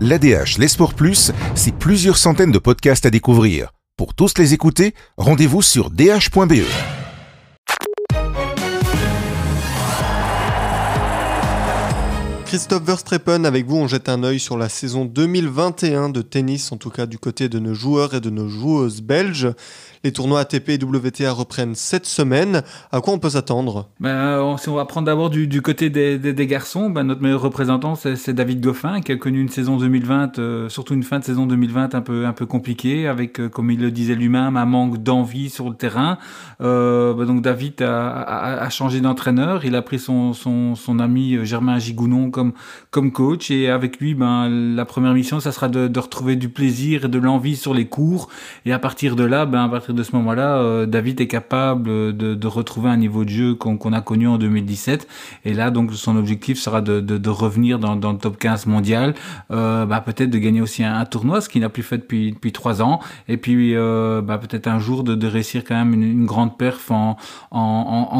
L'ADH, les sports plus, c'est plusieurs centaines de podcasts à découvrir. Pour tous les écouter, rendez-vous sur dh.be. Christophe Verstreppen, avec vous, on jette un œil sur la saison 2021 de tennis, en tout cas du côté de nos joueurs et de nos joueuses belges. Les tournois ATP et WTA reprennent cette semaine. À quoi on peut s'attendre? Ben, Si on va prendre d'abord du, côté des, garçons, ben, notre meilleur représentant, c'est David Goffin, qui a connu une saison 2020, euh, surtout une fin de saison 2020 un peu, un peu compliquée, avec, euh, comme il le disait lui-même, un manque d'envie sur le terrain. Euh, ben, donc David a, changé d'entraîneur, il a pris son, son, ami euh, Germain Gigounon comme, comme coach, et avec lui, ben, la première mission, ça sera de, de retrouver du plaisir et de l'envie sur les cours, et à partir de là, ben, à partir de ce moment-là, euh, David est capable de, retrouver un niveau de jeu qu'on a connu en 2017. Et là, donc, son objectif sera de, revenir dans, le top 15 mondial, euh, bah, peut-être de gagner aussi un, tournoi, ce qu'il n'a plus fait depuis trois ans. Et puis, euh, bah, peut-être un jour de, réussir quand même une, grande perf en,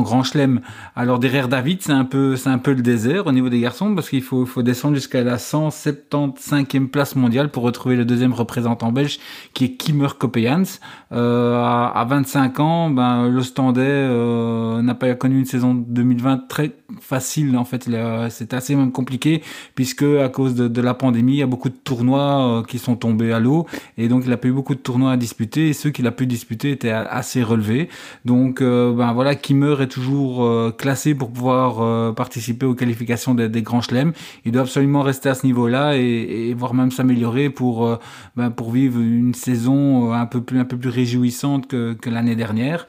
grand chelem. Alors derrière David, c'est un peu un peu le désert au niveau des garçons parce qu'il faut descendre jusqu'à la 175e place mondiale pour retrouver le deuxième représentant belge qui est Kimmer Kopejans. À, 25 ans, ben, l'Ostendais euh, n'a pas connu une saison 2020 très facile. En fait, c'est assez même compliqué puisque à cause de, la pandémie, il y a beaucoup de tournois euh, qui sont tombés à l'eau et donc il a pas eu beaucoup de tournois à disputer et ceux qu'il a pu disputer étaient assez relevés. Donc, euh, ben voilà, Kimmer est toujours classé pour pouvoir participer aux qualifications des, grands chelems. Il doit absolument rester à ce niveau-là et, et voire même s'améliorer pour ben, vivre une saison un peu plus réjouissante que, l'année dernière.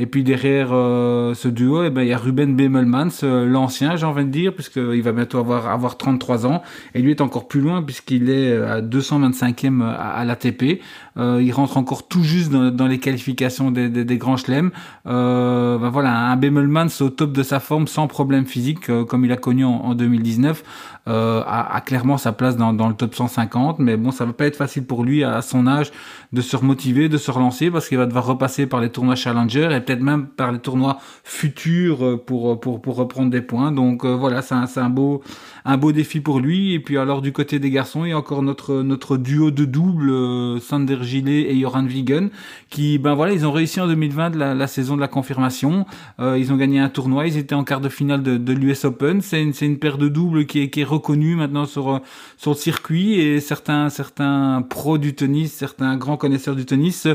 Et puis derrière euh, ce duo, eh ben, il y a Ruben Bemelmans, l'ancien, j'ai envie de dire, puisqu'il va bientôt avoir, avoir 33 ans. Et lui est encore plus loin, puisqu'il est à 225e à, l'ATP. Euh, il rentre encore tout juste dans, les qualifications des, grands chelems. Euh, ben voilà, un Bemelmans au top de sa forme, sans problème physique, euh, comme il a connu en, en 2019, euh, a, clairement sa place dans, le top 150. Mais bon, ça va pas être facile pour lui, à, son âge, de se remotiver, de se relancer, parce qu'il va devoir repasser par les tournois Challenger peut-être même par les tournois futurs euh, pour, euh, pour, pour reprendre des points. Donc euh, voilà, c'est un, un, beau, un beau défi pour lui. Et puis alors du côté des garçons, il y a encore notre, notre duo de double, Sander Gillet et Joran Wiegen, qui, ben voilà, ils ont réussi en 2020 la, saison de la confirmation. Euh, ils ont gagné un tournoi, ils étaient en quart de finale de, l'US Open. C'est une, une paire de doubles qui est, reconnue maintenant sur, sur le circuit et certains, certains pros du tennis, certains grands connaisseurs du tennis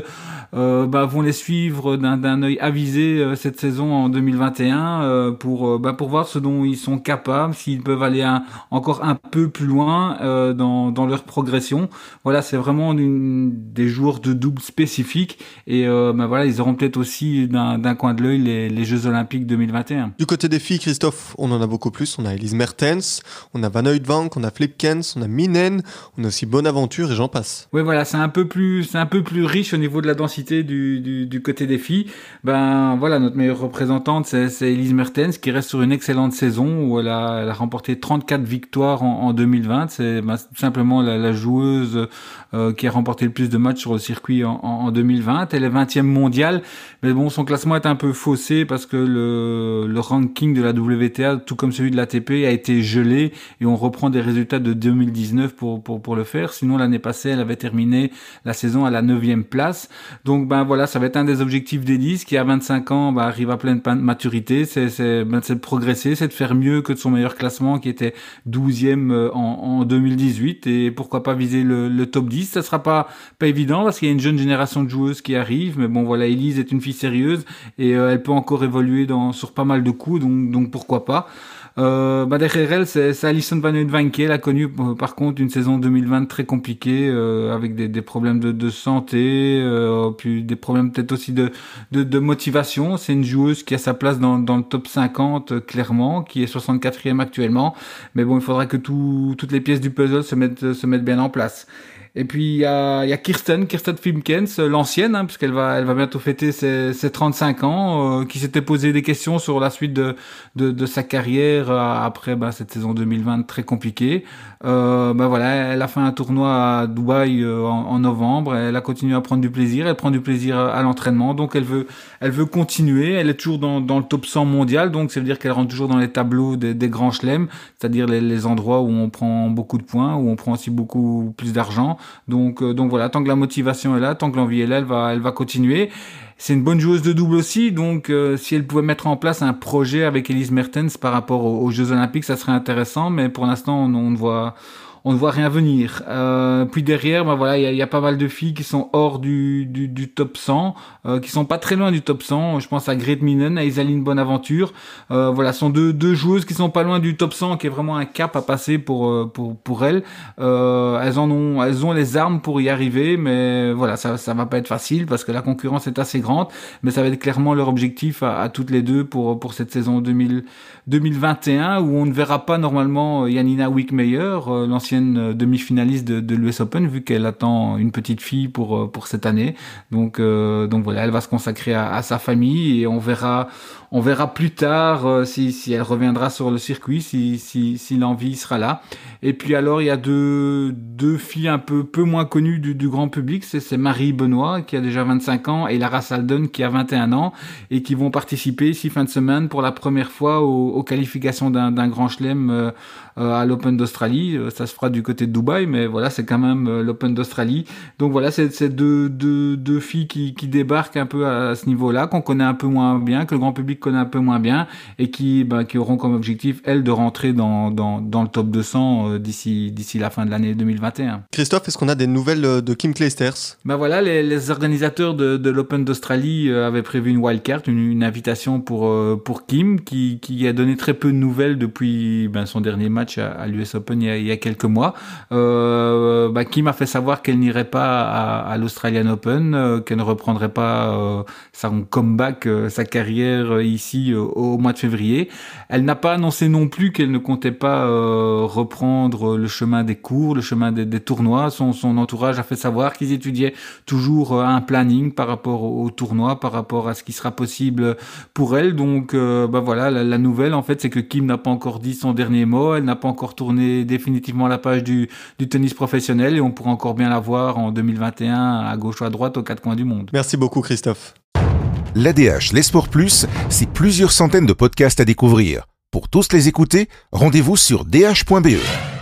euh, bah, vont les suivre d'un œil avisé euh, cette saison en 2021 euh, pour, euh, bah, pour voir ce dont ils sont capables, s'ils peuvent aller un, encore un peu plus loin dans, dans leur progression. Voilà, c'est vraiment une, des joueurs de double spécifiques et bah, voilà, ils auront peut-être aussi d'un coin de l'œil les, les, Jeux Olympiques 2021. Du côté des filles, Christophe, on en a beaucoup plus. On a Elise Mertens, on a Van Oudvank, on a Flipkens, on a Minen, on a aussi Bonaventure et j'en passe. Oui, voilà, c'est un peu plus, c'est un peu plus riche au niveau de la densité du, du, du côté des filles. Ben voilà, notre meilleure représentante, c'est Elise Mertens qui reste sur une excellente saison où elle a, elle a remporté 34 victoires en, en 2020. C'est ben, simplement la, la joueuse euh, qui a remporté le plus de matchs sur le circuit en, en 2020. Elle est 20e mondiale, mais bon, son classement est un peu faussé parce que le, le ranking de la WTA, tout comme celui de l'ATP, a été gelé et on reprend des résultats de 2019 pour, pour, pour le faire. Sinon, l'année passée, elle avait terminé la saison à la 9e place. Donc, ben voilà, ça va être un des objectifs d'Elise qui, à 25 ans, ben, arrive à pleine maturité. C'est ben, de progresser, c'est de faire mieux que de son meilleur classement qui était 12e euh, en, en 2018 et pourquoi pas viser le, top 10. Ça sera pas, pas évident parce qu'il y a une jeune génération de joueuses qui arrive. Mais bon, voilà, Elise est une fille sérieuse et euh, elle peut encore évoluer dans, sur pas mal de coups. Donc pourquoi pas. Euh, bah derrière elle, c'est Alison Van Uytvanck. Elle a connu euh, par contre une saison 2020 très compliquée euh, avec des, des, problèmes de, de santé, euh, puis des problèmes peut-être aussi de, de, de motivation. C'est une joueuse qui a sa place dans, dans le top 50 euh, clairement, qui est 64e actuellement. Mais bon, il faudra que tout, toutes les pièces du puzzle se mettent, se mettent bien en place. Et puis il y a, y a Kirsten, Kirsten Filmkens, l'ancienne, hein, puisqu'elle va, elle va bientôt fêter ses, ses 35 ans, euh, qui s'était posé des questions sur la suite de, de, de sa carrière euh, après bah, cette saison 2020 très compliquée. Euh, bah voilà, elle a fait un tournoi à Dubaï euh, en, en, novembre. Elle a continué à prendre du plaisir. Elle prend du plaisir à, l'entraînement, donc elle veut, elle veut continuer. Elle est toujours dans, dans le top 100 mondial, donc ça veut dire qu'elle rentre toujours dans les tableaux des, des grands chelems, c'est-à-dire les, les endroits où on prend beaucoup de points, où on prend aussi beaucoup plus d'argent. Donc, euh, donc voilà, tant que la motivation est là, tant que l'envie est là, elle va, elle va continuer. C'est une bonne joueuse de double aussi, donc euh, si elle pouvait mettre en place un projet avec Elise Mertens par rapport aux, Jeux Olympiques, ça serait intéressant. Mais pour l'instant, on, on ne voit on ne voit rien venir. Euh, puis derrière, ben voilà, il y a, y a, pas mal de filles qui sont hors du, du, du top 100, euh, qui sont pas très loin du top 100. Je pense à Grete Minen, à Isaline Bonaventure. Euh, voilà, sont deux, deux joueuses qui sont pas loin du top 100, qui est vraiment un cap à passer pour euh, pour pour elles. Euh, elles en ont, elles ont les armes pour y arriver, mais voilà, ça ça va pas être facile parce que la concurrence est assez grande. Mais ça va être clairement leur objectif à, à toutes les deux pour pour cette saison 2000, 2021 où on ne verra pas normalement Yanina Wickmeyer, l'ancienne euh, demi-finaliste de, l'US Open vu qu'elle attend une petite fille pour euh, pour cette année. Donc euh, donc voilà, elle va se consacrer à, sa famille et on verra on verra plus tard si, si elle reviendra sur le circuit, si, si, si l'envie sera là. Et puis alors il y a deux, deux filles un peu peu moins connues du, grand public, c'est Marie Benoît qui a déjà 25 ans et Lara Salden qui a 21 ans et qui vont participer ici fin de semaine pour la première fois aux, qualifications d'un grand chelem à l'Open d'Australie. Ça se fera du côté de Dubaï, mais voilà, c'est quand même euh, l'Open d'Australie. Donc voilà, c'est deux, deux, deux filles qui, qui débarquent un peu à ce niveau-là, qu'on connaît un peu moins bien, que le grand public connaît un peu moins bien, et qui, bah, qui auront comme objectif, elles, de rentrer dans, dans, dans le top 200 euh, d'ici d'ici la fin de l'année 2021. Christophe, est-ce qu'on a des nouvelles euh, de Kim Clijsters Ben voilà, les, les organisateurs de, de l'Open d'Australie avaient prévu une wildcard, une, une invitation pour, pour Kim, qui, qui a donné très peu de nouvelles depuis ben, son dernier match à, à l'US Open il y, a, il y a quelques mois. Euh, bah, qui m'a fait savoir qu'elle n'irait pas à, l'Australian Open, euh, qu'elle ne reprendrait pas euh, son comeback, euh, sa carrière ici au mois de février. Elle n'a pas annoncé non plus qu'elle ne comptait pas reprendre le chemin des cours, le chemin des, tournois. Son, entourage a fait savoir qu'ils étudiaient toujours un planning par rapport au, tournoi, par rapport à ce qui sera possible pour elle. Donc bah voilà, la nouvelle en fait, c'est que Kim n'a pas encore dit son dernier mot, elle n'a pas encore tourné définitivement la page du, du tennis professionnel et on pourra encore bien la voir en 2021 à gauche ou à droite aux quatre coins du monde. Merci beaucoup Christophe. L'ADH, les sports plus, c'est plusieurs centaines de podcasts à découvrir. Pour tous les écouter, rendez-vous sur dh.be.